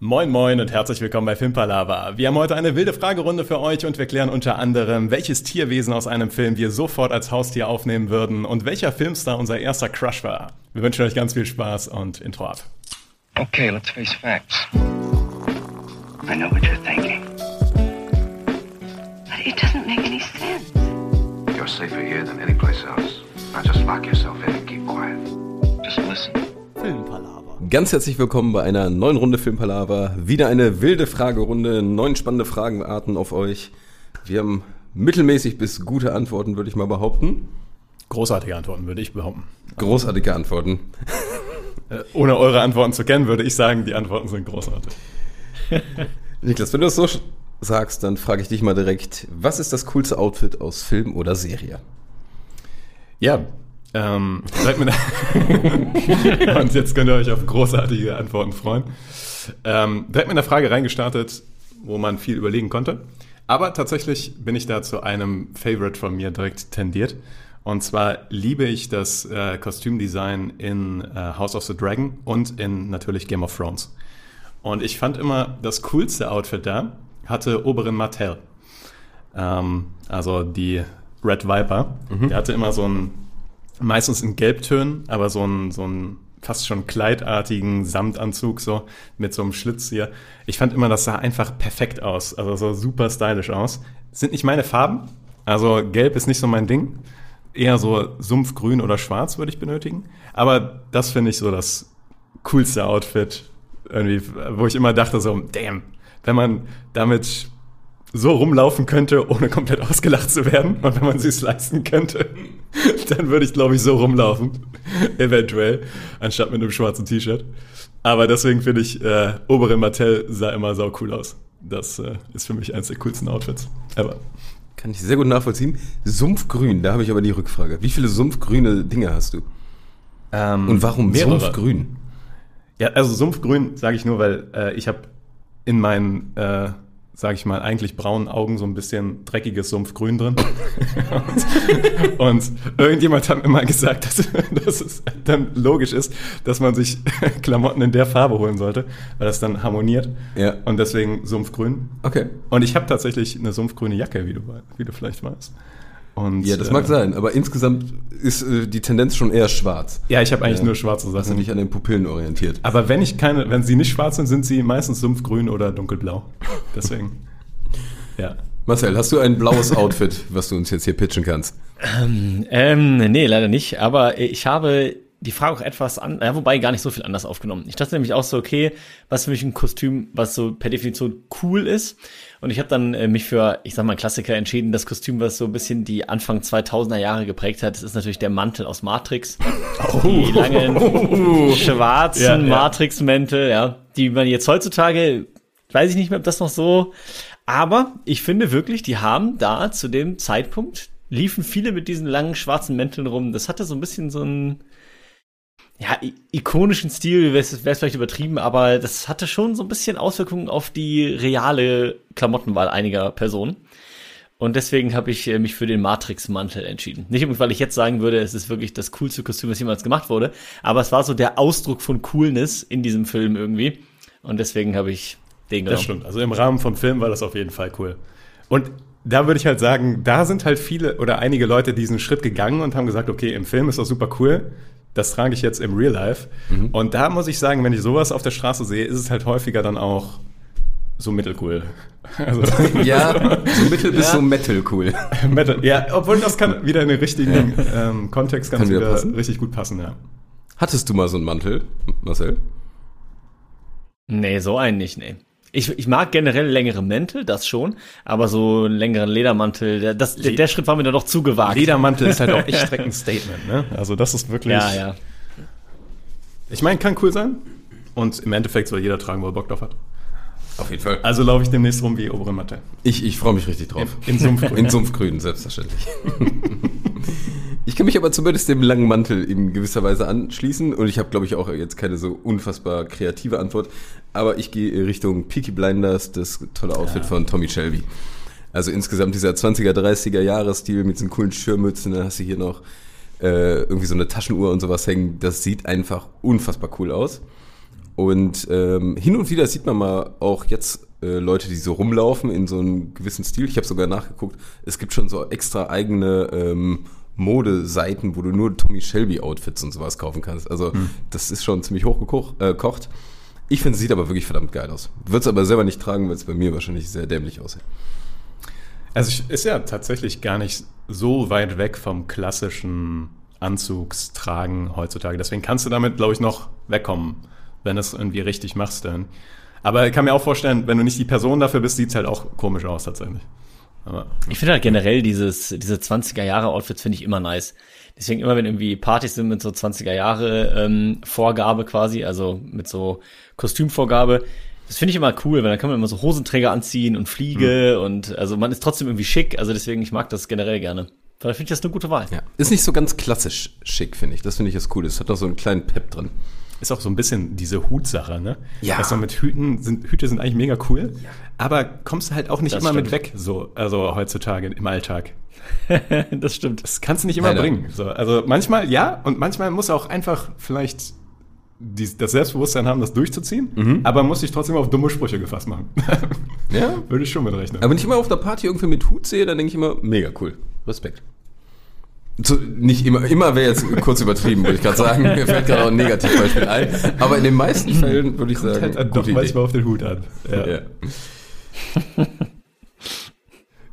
Moin moin und herzlich willkommen bei Filmpalava. Wir haben heute eine wilde Fragerunde für euch und wir klären unter anderem, welches Tierwesen aus einem Film wir sofort als Haustier aufnehmen würden und welcher Filmstar unser erster Crush war. Wir wünschen euch ganz viel Spaß und Intro ab. Okay, let's face facts. I know what you're thinking. But it doesn't make any sense. You're safer here than any place else. Now just lock yourself in and keep quiet. Just listen. Filmpalava. Ganz herzlich willkommen bei einer neuen Runde Filmpalava. Wieder eine wilde Fragerunde, neun spannende Fragenarten auf euch. Wir haben mittelmäßig bis gute Antworten, würde ich mal behaupten. Großartige Antworten, würde ich behaupten. Großartige Antworten. Äh, Ohne eure Antworten zu kennen, würde ich sagen, die Antworten sind großartig. Niklas, wenn du das so sagst, dann frage ich dich mal direkt, was ist das coolste Outfit aus Film oder Serie? Ja, ähm, seid mir da Und jetzt könnt ihr euch auf großartige Antworten freuen. Ähm, direkt mit einer Frage reingestartet, wo man viel überlegen konnte. Aber tatsächlich bin ich da zu einem Favorite von mir direkt tendiert. Und zwar liebe ich das äh, Kostümdesign in äh, House of the Dragon und in natürlich Game of Thrones. Und ich fand immer, das coolste Outfit da hatte Oberin Martell. Ähm, also die Red Viper. Der hatte immer so ein, meistens in Gelbtönen, aber so ein, so ein fast schon kleidartigen Samtanzug, so mit so einem Schlitz hier. Ich fand immer, das sah einfach perfekt aus. Also so super stylisch aus. Sind nicht meine Farben. Also gelb ist nicht so mein Ding. Eher so Sumpfgrün oder Schwarz würde ich benötigen. Aber das finde ich so das coolste Outfit. Irgendwie, wo ich immer dachte so, damn, wenn man damit so rumlaufen könnte, ohne komplett ausgelacht zu werden. Und wenn man sich leisten könnte, dann würde ich, glaube ich, so rumlaufen. Eventuell, anstatt mit einem schwarzen T-Shirt. Aber deswegen finde ich, äh, Oberin Martell sah immer sau cool aus. Das äh, ist für mich eines der coolsten Outfits ever. Kann ich sehr gut nachvollziehen. Sumpfgrün, da habe ich aber die Rückfrage. Wie viele sumpfgrüne Dinge hast du? Und warum mehrere. Sumpfgrün? Ja, also Sumpfgrün sage ich nur, weil äh, ich habe in meinen, äh, sage ich mal, eigentlich braunen Augen so ein bisschen dreckiges Sumpfgrün drin. und, und irgendjemand hat mir mal gesagt, dass, dass es dann logisch ist, dass man sich Klamotten in der Farbe holen sollte, weil das dann harmoniert. Ja. Und deswegen Sumpfgrün. Okay. Und ich habe tatsächlich eine sumpfgrüne Jacke, wie du, wie du vielleicht weißt. Und, Ja, das äh, mag sein, aber insgesamt ist äh, die Tendenz schon eher schwarz. Ja, ich habe eigentlich Ja. nur schwarze Hast du Sachen. dich an den Pupillen orientiert? Aber wenn ich keine, wenn sie nicht schwarz sind, sind sie meistens sumpfgrün oder dunkelblau. Deswegen. ja. Marcel, hast du ein blaues Outfit, was du uns jetzt hier pitchen kannst? Ähm, nee, leider nicht. Aber ich habe die Frage auch etwas an, ja, wobei gar nicht so viel anders aufgenommen. Ich dachte nämlich auch so, okay, was für mich ein Kostüm, was so per Definition cool ist. Und ich habe dann äh, mich für, ich sag mal, Klassiker entschieden. Das Kostüm, was so ein bisschen die Anfang 2000er Jahre geprägt hat, das ist natürlich der Mantel aus Matrix. Die langen schwarzen Ja, ja. Matrix-Mäntel, ja, die man jetzt heutzutage, weiß ich nicht mehr, ob das noch so, aber ich finde wirklich, die haben da zu dem Zeitpunkt liefen viele mit diesen langen schwarzen Mänteln rum. Das hatte so ein bisschen so einen ja, ikonischen Stil, wäre es vielleicht übertrieben, aber das hatte schon so ein bisschen Auswirkungen auf die reale Klamottenwahl einiger Personen. Und deswegen habe ich äh, mich für den Matrix-Mantel entschieden. Nicht unbedingt, weil ich jetzt sagen würde, es ist wirklich das coolste Kostüm, was jemals gemacht wurde, aber es war so der Ausdruck von Coolness in diesem Film irgendwie. Und deswegen habe ich den genommen. Das stimmt. Also im Rahmen vom Film war das auf jeden Fall cool. Und da würde ich halt sagen, da sind halt viele oder einige Leute diesen Schritt gegangen und haben gesagt, okay, im Film ist das super cool. Das trage ich jetzt im Real Life. Und da muss ich sagen, wenn ich sowas auf der Straße sehe, ist es halt häufiger dann auch so mittelcool. Also Ja, so mittel bis Ja. so metal cool. Metal. Ja, obwohl das kann wieder in den richtigen ähm, Kontext ganz Kann wieder wieder richtig gut passen, ja. Hattest du mal so einen Mantel, Marcel? Nee, so einen nicht, nee. Ich, ich mag generell längere Mäntel, das schon, aber so einen längeren Ledermantel, der, das, der, der Schritt war mir dann doch zu gewagt. Ledermantel ist halt auch echt direkt ein Statement, ne? Also das ist wirklich. Ja, ja. Ich meine, kann cool sein. Und im Endeffekt soll jeder tragen, wo er Bock drauf hat. Auf jeden Fall. Also laufe ich demnächst rum wie obere Matte. Ich, ich freue mich richtig drauf. In Sumpfgrün. In Sumpfgrün, selbstverständlich. ich kann mich aber zumindest dem langen Mantel in gewisser Weise anschließen und ich habe, glaube ich, auch jetzt keine so unfassbar kreative Antwort, aber ich gehe Richtung Peaky Blinders, das tolle Outfit von Tommy Shelby. Also insgesamt dieser 20er, 30er Jahre-Stil mit diesen coolen Schirmmützen, dann hast du hier noch äh, irgendwie so eine Taschenuhr und sowas hängen. Das sieht einfach unfassbar cool aus. Und ähm, hin und wieder sieht man mal auch jetzt äh, Leute, die so rumlaufen in so einem gewissen Stil. Ich habe sogar nachgeguckt, es gibt schon so extra eigene ähm, Modeseiten, wo du nur Tommy Shelby Outfits und sowas kaufen kannst. Also das ist schon ziemlich hochgekocht. Äh, kocht. ich finde, es sieht aber wirklich verdammt geil aus. Würde es aber selber nicht tragen, weil es bei mir wahrscheinlich sehr dämlich aussieht. Also ist ja tatsächlich gar nicht so weit weg vom klassischen Anzugstragen heutzutage. Deswegen kannst du damit, glaube ich, noch wegkommen, wenn du es irgendwie richtig machst dann. Aber ich kann mir auch vorstellen, wenn du nicht die Person dafür bist, sieht es halt auch komisch aus tatsächlich. Aber Ich finde halt generell dieses, diese 20er Jahre Outfits finde ich immer nice. Deswegen immer, wenn irgendwie Partys sind mit so 20er Jahre ähm, Vorgabe quasi, also mit so Kostümvorgabe, das finde ich immer cool, weil dann kann man immer so Hosenträger anziehen und Fliege und also man ist trotzdem irgendwie schick, also deswegen, ich mag das generell gerne. Weil finde ich das eine gute Wahl. Ja. Ist nicht so ganz klassisch schick, finde ich. Das finde ich das cool. Es hat noch so einen kleinen Pep drin. Ist auch so ein bisschen diese Hutsache, ne? Ja. Dass man mit Hüten sind, Hüte sind eigentlich mega cool, aber kommst du halt auch nicht Das immer mit stimmt. weg, so, also heutzutage im Alltag. das stimmt. Das kannst du nicht immer Leider. bringen. So, also manchmal ja und manchmal muss auch einfach vielleicht die, das Selbstbewusstsein haben, das durchzuziehen, Mhm. aber muss sich trotzdem auf dumme Sprüche gefasst machen. Ja. Würde ich schon mit rechnen. Aber wenn ich immer auf der Party irgendwie mit Hut sehe, dann denke ich immer, mega cool. Respekt. So, nicht immer, immer wäre jetzt kurz übertrieben, würde ich gerade sagen. Mir fällt gerade auch ein Negativbeispiel ein. Aber in den meisten Fällen würde ich sagen, halt dann doch Idee. manchmal auf den Hut an. Ja. Ja.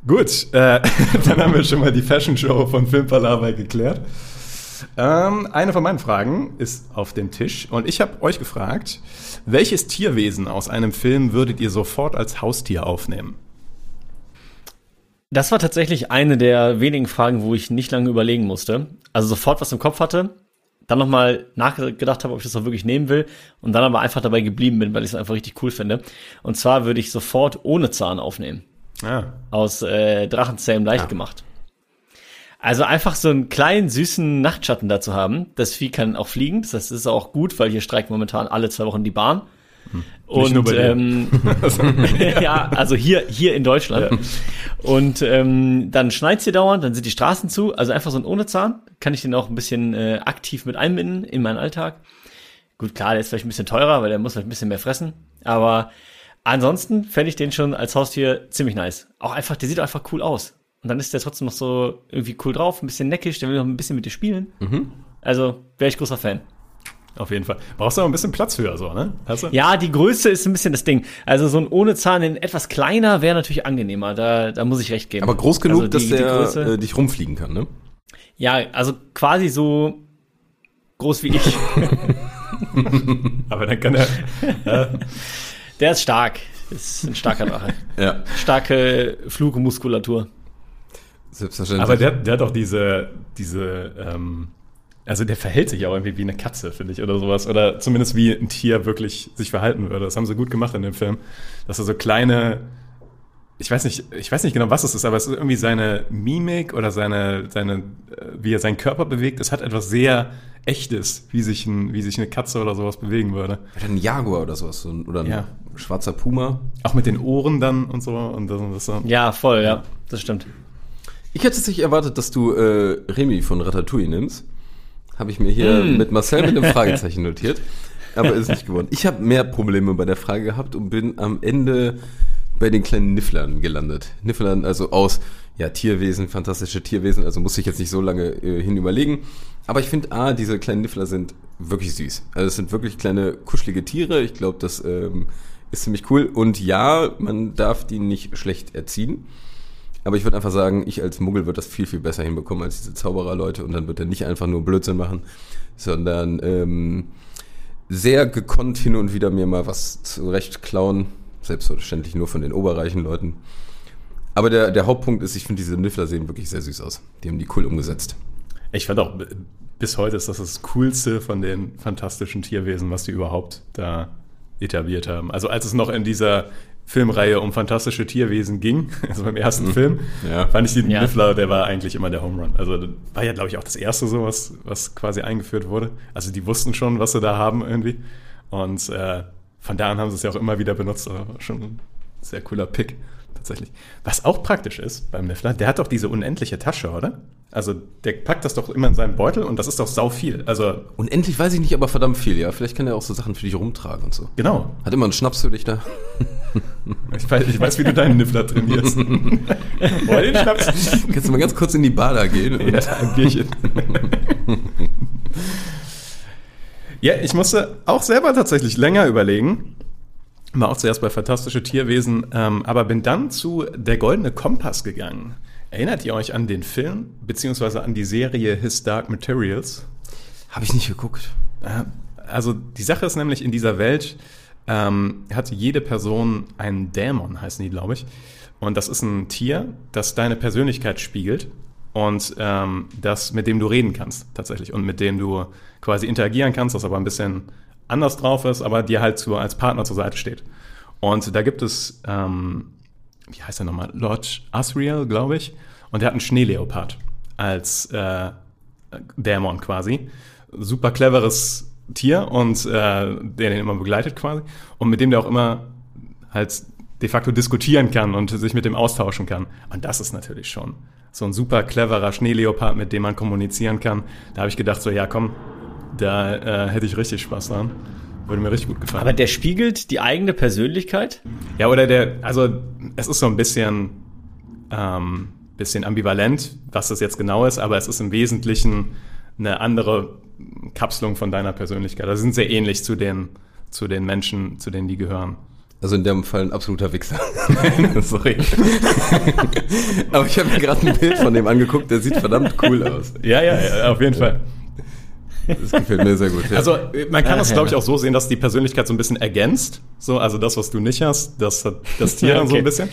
Gut, äh, dann haben wir schon mal die Fashion Show von Filmpalava geklärt. Ähm, eine von meinen Fragen ist auf dem Tisch und ich habe euch gefragt, welches Tierwesen aus einem Film würdet ihr sofort als Haustier aufnehmen? Das war tatsächlich eine der wenigen Fragen, wo ich nicht lange überlegen musste. Also sofort was im Kopf hatte, dann nochmal nachgedacht habe, ob ich das auch wirklich nehmen will und dann aber einfach dabei geblieben bin, weil ich es einfach richtig cool finde. Und zwar würde ich sofort ohne Zahn aufnehmen. Ah, Aus äh, Drachenzähmen leicht gemacht. Also einfach so einen kleinen, süßen Nachtschatten dazu haben. Das Vieh kann auch fliegen. Das heißt, es ist auch gut, weil hier streikt momentan alle zwei Wochen die Bahn. Und bei dir. ähm, ja, also hier, hier in Deutschland. Und ähm, dann schneit's hier dauernd, dann sind die Straßen zu. Also einfach so ein ohne Zahn. Kann ich den auch ein bisschen äh, aktiv mit einbinden in meinen Alltag. Gut, klar, der ist vielleicht ein bisschen teurer, weil der muss vielleicht ein bisschen mehr fressen. Aber ansonsten fände ich den schon als Haustier ziemlich nice. Auch einfach, der sieht einfach cool aus. Und dann ist der trotzdem noch so irgendwie cool drauf, ein bisschen neckisch, der will noch ein bisschen mit dir spielen. Also wäre ich großer Fan. Auf jeden Fall. Brauchst du auch ein bisschen Platz für, so, ne? Hast du? Ja, die Größe ist ein bisschen das Ding. Also so ein ohne Zahn in etwas kleiner wäre natürlich angenehmer. Da, da muss ich recht geben. Aber groß genug, Also die- dass die der Größe- äh, dich rumfliegen kann, ne? ja, also quasi so groß wie ich. Aber dann kann er. Der ist stark. Ist ein starker Drache. Ja. Starke Flugmuskulatur. Selbstverständlich. Aber der, der hat auch diese, diese, ähm, also der verhält sich auch irgendwie wie eine Katze, finde ich, oder sowas. Oder zumindest wie ein Tier wirklich sich verhalten würde. Das haben sie gut gemacht in dem Film. Dass er so kleine, ich weiß nicht, ich weiß nicht genau, was es ist, aber es ist irgendwie seine Mimik oder seine, seine, äh, wie er seinen Körper bewegt. Es hat etwas sehr Echtes, wie sich, ein, wie sich eine Katze oder sowas bewegen würde. ein Jaguar oder sowas. Oder ein Ja. schwarzer Puma. Auch mit den Ohren dann und so. Und das, und das so. Ja, voll, ja. Das stimmt. Ich hätte jetzt nicht erwartet, dass du äh, Remy von Ratatouille nimmst. Habe ich mir hier mit Marcel mit einem Fragezeichen notiert. Aber ist nicht geworden. Ich habe mehr Probleme bei der Frage gehabt und bin am Ende bei den kleinen Nifflern gelandet. Nifflern, also aus ja, Tierwesen, fantastische Tierwesen, also muss ich jetzt nicht so lange äh, hin überlegen. Aber ich finde, A, diese kleinen Niffler sind wirklich süß. Also es sind wirklich kleine, kuschelige Tiere. Ich glaube, das ähm, ist ziemlich cool. Und ja, man darf die nicht schlecht erziehen. Aber ich würde einfach sagen, ich als Muggel würde das viel, viel besser hinbekommen als diese Zaubererleute und dann wird er nicht einfach nur Blödsinn machen, sondern ähm, sehr gekonnt hin und wieder mir mal was zurecht klauen. Selbstverständlich nur von den oberreichen Leuten. Aber der, der Hauptpunkt ist, ich finde diese Niffler sehen wirklich sehr süß aus. Die haben die cool umgesetzt. Ich fand auch, b- bis heute ist das das Coolste von den fantastischen Tierwesen, was die überhaupt da etabliert haben. Also als es noch in dieser Filmreihe um fantastische Tierwesen ging, also beim ersten Film, Ja. fand ich den Ja. Niffler, der war eigentlich immer der Home Run. Also war ja, glaube ich, auch das erste so, was, was quasi eingeführt wurde. Also die wussten schon, was sie da haben irgendwie. Und äh, von da an haben sie es ja auch immer wieder benutzt. Also war schon ein sehr cooler Pick, tatsächlich. Was auch praktisch ist beim Niffler, der hat doch diese unendliche Tasche, oder? Also der packt das doch immer in seinen Beutel und das ist doch sau viel. Also Unendlich weiß ich nicht, aber verdammt viel, ja. Vielleicht kann er auch so Sachen für dich rumtragen und so. genau. Hat immer einen Schnaps für dich da. Ich weiß, ich weiß wie du deinen Niffler trainierst. Boah, den Schnaps. Kannst du mal ganz kurz in die Bar da gehen? Und Ja, ein Bierchen. ja, ich musste auch selber tatsächlich länger überlegen. War auch zuerst bei Fantastische Tierwesen, ähm, aber bin dann zu Der Goldene Kompass gegangen. Erinnert ihr euch an den Film, beziehungsweise an die Serie His Dark Materials? Habe ich nicht geguckt. Also die Sache ist nämlich, in dieser Welt ähm, hat jede Person einen Dämon, heißen die, glaube ich. Und das ist ein Tier, das deine Persönlichkeit spiegelt und ähm, das, mit dem du reden kannst, tatsächlich. Und mit dem du quasi interagieren kannst, das aber ein bisschen anders drauf ist, aber dir halt zu, als Partner zur Seite steht. Und da gibt es, ähm, wie heißt er nochmal? Lord Asriel, glaube ich. Und der hat einen Schneeleopard als äh, Dämon quasi. Super cleveres Tier und äh, der den immer begleitet quasi. Und mit dem der auch immer halt de facto diskutieren kann und sich mit dem austauschen kann. Und das ist natürlich schon so ein super cleverer Schneeleopard, mit dem man kommunizieren kann. Da habe ich gedacht, so ja komm, da äh, hätte ich richtig Spaß dran. Würde mir richtig gut gefallen. Aber der spiegelt die eigene Persönlichkeit. Ja, oder der, also es ist so ein bisschen, ähm, bisschen ambivalent, was das jetzt genau ist, aber es ist im Wesentlichen eine andere Kapselung von deiner Persönlichkeit. Also sie sind sehr ähnlich zu den, zu den Menschen, zu denen die gehören. Also in dem Fall ein absoluter Wichser. Sorry. aber ich habe mir gerade ein Bild von dem angeguckt, der sieht verdammt cool aus. Ja, ja, ja auf jeden Fall. Das gefällt mir sehr gut. Ja. Also man kann das, glaube ich, auch so sehen, dass die Persönlichkeit so ein bisschen ergänzt. So, also das, was du nicht hast, das hat das Tier dann so ein bisschen.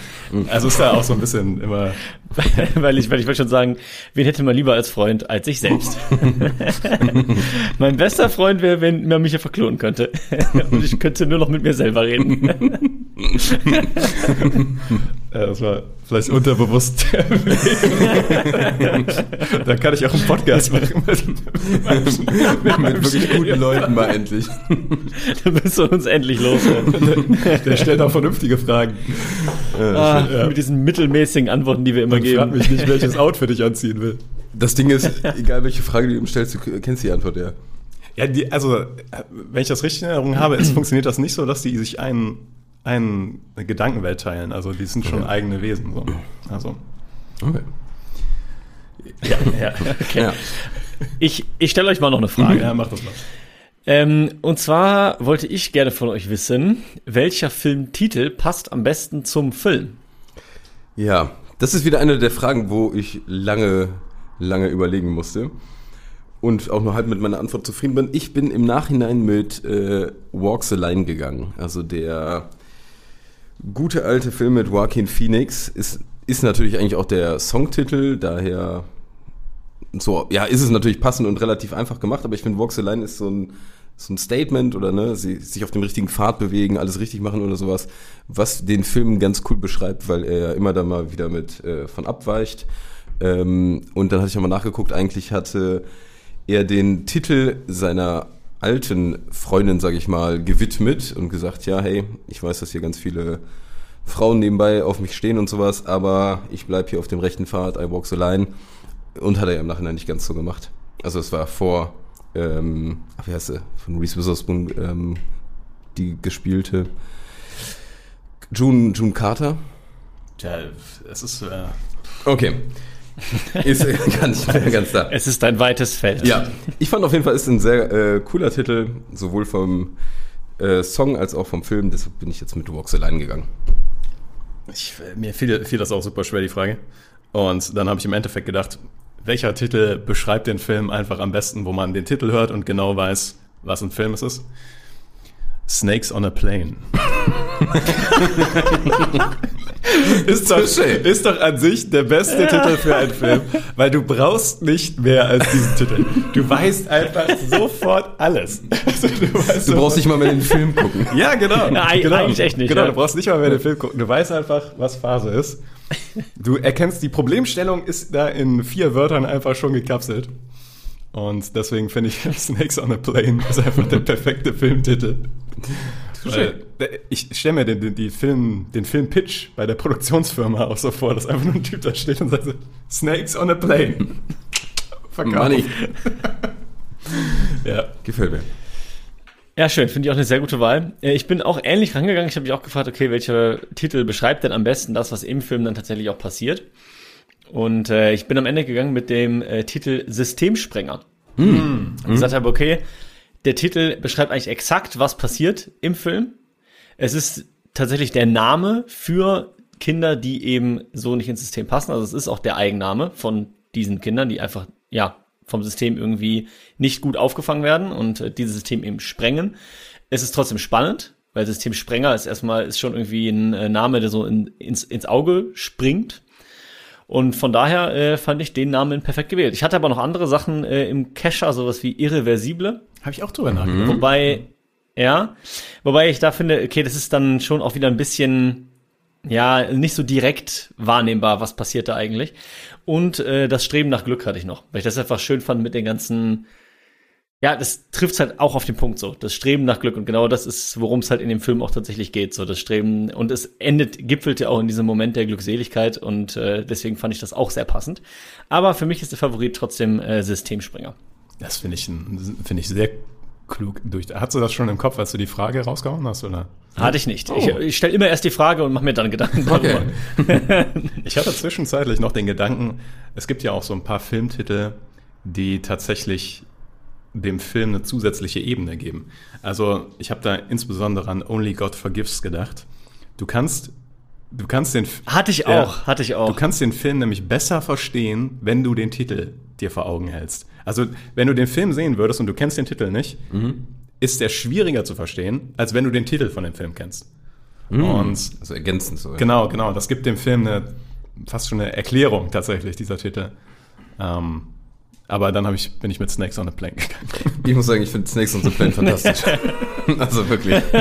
Also ist da auch so ein bisschen immer. weil ich, weil ich wollte schon sagen, wen hätte man lieber als Freund als ich selbst? mein bester Freund wäre, wenn man mich ja verklonen könnte. Und ich könnte nur noch mit mir selber reden. Äh, das war vielleicht unterbewusst. da kann ich auch einen Podcast machen. Mit, Mit wirklich guten Leuten mal endlich. Du bist du uns endlich loswerden. Der stellt auch vernünftige Fragen. Ah, Ja. Mit diesen mittelmäßigen Antworten, die wir immer Geben. mich nicht, welches Outfit ich anziehen will. Das Ding ist, egal welche Frage du ihm stellst, du kennst die Antwort ja. Ja, die, also, wenn ich das richtig in Erinnerung habe, es funktioniert das nicht so, dass die sich einen, einen eine Gedankenwelt teilen. Also, die sind schon eigene Wesen. So. Also, Okay. Ja, ja, okay. Ja. Ich, ich stelle euch mal noch eine Frage. ja, mach das mal. Ähm, und zwar wollte ich gerne von euch wissen, welcher Filmtitel passt am besten zum Film? Ja, das ist wieder eine der Fragen, wo ich lange, lange überlegen musste und auch nur halb mit meiner Antwort zufrieden bin. Ich bin im Nachhinein mit äh, Walk the Line gegangen. Also der gute alte Film mit Joaquin Phoenix ist, ist natürlich eigentlich auch der Songtitel, daher so, ja, ist es natürlich passend und relativ einfach gemacht, aber ich finde Walk the Line ist so ein, so ein Statement oder ne, sie sich auf dem richtigen Pfad bewegen, alles richtig machen oder sowas, was den Film ganz cool beschreibt, weil er immer da mal wieder mit äh, von abweicht. Ähm, und dann hatte ich nochmal nachgeguckt, eigentlich hatte er den Titel seiner alten Freundin, sage ich mal, gewidmet und gesagt, ja, hey, ich weiß, dass hier ganz viele Frauen nebenbei auf mich stehen und sowas, aber ich bleib hier auf dem rechten Pfad, I walk the line. Und hat er ja im Nachhinein nicht ganz so gemacht. Also es war vor, ähm, ach, wie heißt sie, von Reese Witherspoon, ähm, die gespielte June, June Carter. Tja, es ist. Äh, Okay. Ist äh, ganz, ganz da. Es ist ein weites Feld. Ja, ich fand auf jeden Fall, ist ein sehr äh, cooler Titel, sowohl vom äh, Song als auch vom Film. Deshalb bin ich jetzt mit Walk the Line gegangen. ich, mir fiel, fiel das auch super schwer, die Frage. Und dann habe ich im Endeffekt gedacht, welcher Titel beschreibt den Film einfach am besten, wo man den Titel hört und genau weiß, was ein Film es ist? Snakes on a Plane. ist, doch, ist doch an sich der beste Titel für einen Film, weil du brauchst nicht mehr als diesen Titel. Du weißt einfach sofort alles. Also, du weißt Du brauchst nicht mal mehr den Film gucken. ja, genau. Eig- genau. eigentlich echt nicht, Genau, ja. du brauchst nicht mal mehr den Film gucken. Du weißt einfach, was Phase ist. Du erkennst, die Problemstellung ist da in vier Wörtern einfach schon gekapselt. Und deswegen finde ich Snakes on a Plane ist einfach der perfekte Filmtitel. Weil, ich stelle mir den, den, die Film, den Film-Pitch bei der Produktionsfirma auch so vor, dass einfach nur ein Typ da steht und sagt so, Snakes on a plane. Verkauft. Money. Ja. Gefällt mir. Ja, schön. Finde ich auch eine sehr gute Wahl. Äh, Ich bin auch ähnlich rangegangen. Ich habe mich auch gefragt, okay, welcher Titel beschreibt denn am besten das, was im Film dann tatsächlich auch passiert? Und äh, ich bin am Ende gegangen mit dem äh, Titel Systemsprenger. Und gesagt habe, okay, der Titel beschreibt eigentlich exakt, was passiert im Film. Es ist tatsächlich der Name für Kinder, die eben so nicht ins System passen. Also es ist auch der Eigenname von diesen Kindern, die einfach, ja, vom System irgendwie nicht gut aufgefangen werden und äh, dieses System eben sprengen. Es ist trotzdem spannend, weil Systemsprenger ist erstmal, ist schon irgendwie ein äh, Name, der so in, ins, ins Auge springt. Und von daher äh, fand ich den Namen perfekt gewählt. Ich hatte aber noch andere Sachen äh, im Kescher, sowas wie Irreversible. Habe ich auch drüber nachgedacht. Wobei, ja, wobei ich da finde, okay, das ist dann schon auch wieder ein bisschen, ja, nicht so direkt wahrnehmbar, was passiert da eigentlich. Und äh, das Streben nach Glück hatte ich noch, weil ich das einfach schön fand mit den ganzen, ja, das trifft halt auch auf den Punkt so, das Streben nach Glück und genau das ist, worum es halt in dem Film auch tatsächlich geht, so das Streben und es endet, gipfelt ja auch in diesem Moment der Glückseligkeit und äh, deswegen fand ich das auch sehr passend. Aber für mich ist der Favorit trotzdem äh, Systemspringer. Das finde ich, finde ich sehr klug durch. Hattest du das schon im Kopf, als du die Frage rausgehauen hast, oder? Hatte ich nicht. Oh. Ich, ich stelle immer erst die Frage und mache mir dann Gedanken darüber. Ich hatte zwischenzeitlich noch den Gedanken, es gibt ja auch so ein paar Filmtitel, die tatsächlich dem Film eine zusätzliche Ebene geben. Also ich habe da insbesondere an Only God Forgives gedacht. Du kannst, du kannst den Hatte ich Ja. auch, hatte ich auch. Du kannst den Film nämlich besser verstehen, wenn du den Titel dir vor Augen hältst. Also, wenn du den Film sehen würdest und du kennst den Titel nicht, ist der schwieriger zu verstehen, als wenn du den Titel von dem Film kennst. Und Also ergänzend so. ja. genau, genau, das gibt dem Film eine fast schon eine Erklärung tatsächlich, dieser Titel. Ähm, aber dann ich, bin ich mit Snakes on a Plank gegangen. Ich muss sagen, ich finde Snakes on the Plane fantastisch. also wirklich.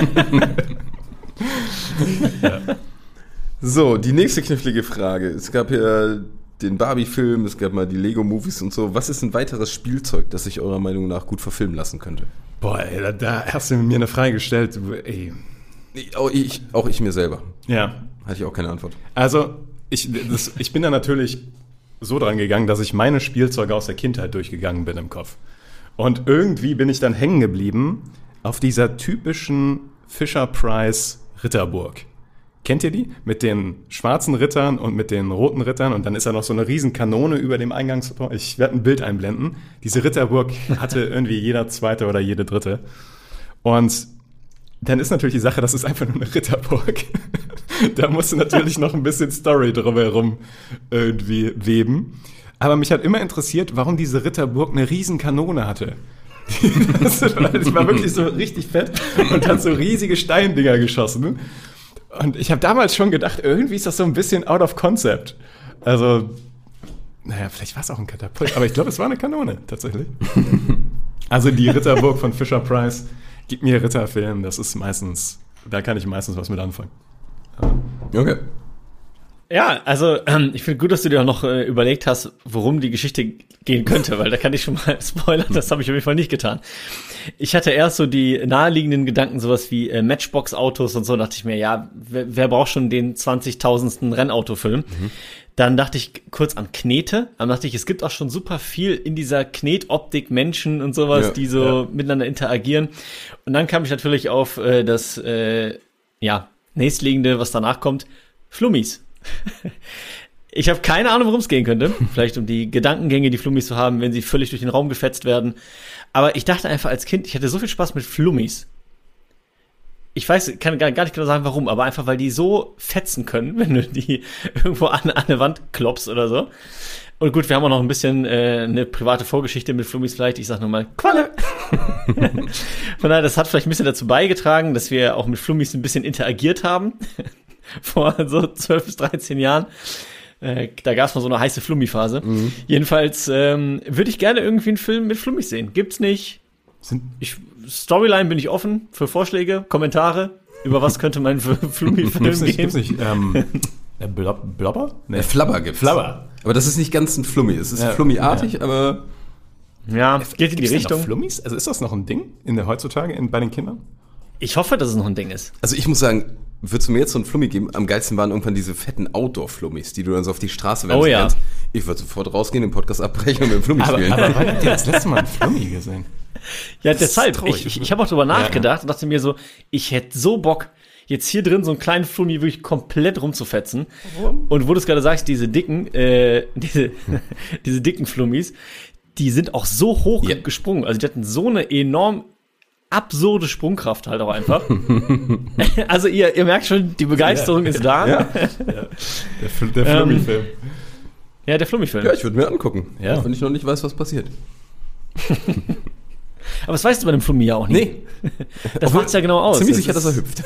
So, die nächste knifflige Frage. Es gab ja den Barbie-Film, es gab mal die Lego-Movies und so. Was ist ein weiteres Spielzeug, das sich eurer Meinung nach gut verfilmen lassen könnte? Boah, ey, da, da hast du mir eine Frage gestellt. Ey. Auch, ich, auch ich mir selber. Ja, Hatte ich auch keine Antwort. Also, ich, das, ich bin da natürlich so dran gegangen, dass ich meine Spielzeuge aus der Kindheit durchgegangen bin im Kopf. Und irgendwie bin ich dann hängen geblieben auf dieser typischen Fisher-Price Ritterburg. Kennt ihr die? Mit den schwarzen Rittern und mit den roten Rittern und dann ist da noch so eine riesen Kanone über dem Eingangstor. Ich werde ein Bild einblenden. Diese Ritterburg hatte irgendwie jeder zweite oder jede dritte. Und dann ist natürlich die Sache, das ist einfach nur eine Ritterburg. da musst du natürlich noch ein bisschen Story drumherum irgendwie weben. Aber mich hat immer interessiert, warum diese Ritterburg eine riesen Kanone hatte. das war wirklich so richtig fett und hat so riesige Steindinger geschossen. Und ich habe damals schon gedacht, irgendwie ist das so ein bisschen out of concept. Also, naja, vielleicht war es auch ein Katapult, aber ich glaube, es war eine Kanone, tatsächlich. Also die Ritterburg von Fisher Price, gib mir Ritterfilm, das ist meistens, da kann ich meistens was mit anfangen. Okay. Ja, also ähm, ich finde gut, dass du dir auch noch äh, überlegt hast, worum die Geschichte gehen könnte, weil da kann ich schon mal spoilern, das habe ich auf jeden Fall nicht getan. Ich hatte erst so die naheliegenden Gedanken, sowas wie äh, Matchbox-Autos und so, dachte ich mir, ja, wer, wer braucht schon den 20.000. Rennautofilm? Dann dachte ich kurz an Knete, dann dachte ich, es gibt auch schon super viel in dieser Knetoptik Menschen und sowas, Ja, die so ja. miteinander interagieren. Und dann kam ich natürlich auf äh, das, äh, ja, nächstliegende, was danach kommt, Flummis. Ich habe keine Ahnung, worum es gehen könnte. Vielleicht um die Gedankengänge, die Flummis zu haben, wenn sie völlig durch den Raum gefetzt werden. Aber ich dachte einfach als Kind, ich hatte so viel Spaß mit Flummis. Ich weiß, kann gar, gar nicht genau sagen, warum, aber einfach, weil die so fetzen können, wenn du die irgendwo an, an eine Wand klopfst oder so. Und gut, wir haben auch noch ein bisschen äh, eine private Vorgeschichte mit Flummis vielleicht. Ich sag nur mal, Qualle. Von daher, das hat vielleicht ein bisschen dazu beigetragen, dass wir auch mit Flummis ein bisschen interagiert haben. Vor so 12 bis 13 Jahren. Äh, da gab es mal so eine heiße Flummi-Phase. Jedenfalls ähm, würde ich gerne irgendwie einen Film mit Flummis sehen. Gibt's nicht. Sind, Ich, Storyline bin ich offen für Vorschläge, Kommentare. Über was könnte mein Flummi-Film gehen? gibt's nicht ähm, äh, Blob, Blobber? Nee. Äh, Flabber gibt's. Flabber. Aber das ist nicht ganz ein Flummi. Es ist Ja. Flummi-artig, aber Ja, geht in die denn noch Richtung. Flummis? Also ist das noch ein Ding in der heutzutage in, bei den Kindern? Ich hoffe, dass es noch ein Ding ist. Also ich muss sagen, würdest du mir jetzt so einen Flummi geben? Am geilsten waren irgendwann diese fetten Outdoor-Flummis, die du dann so auf die Straße werfen Oh ja. kannst. Ich würde sofort rausgehen, den Podcast abbrechen und mit dem Flummi Aber, spielen. aber wann habt ihr das letzte Mal einen Flummi gesehen? Ja, ist deshalb. ich ich, ich habe auch drüber nachgedacht und dachte mir so, ich hätte so Bock, jetzt hier drin so einen kleinen Flummi wirklich komplett rumzufetzen. Und wo du es gerade sagst, diese dicken, äh, diese, diese dicken Flummis, die sind auch so hoch Ja. gesprungen. Also die hatten so eine enorm absurde Sprungkraft halt auch einfach. also ihr, ihr merkt schon, die Begeisterung ist da. Ja, Der, der Flummi-Film. der Flummi-Film. ja, ich würde mir angucken. Ja. Auch wenn ich noch nicht weiß, was passiert. Aber das weißt du bei dem Flummi ja auch nicht. Nee, das macht's ja genau aus. ziemlich Das sicher, dass er hüpft.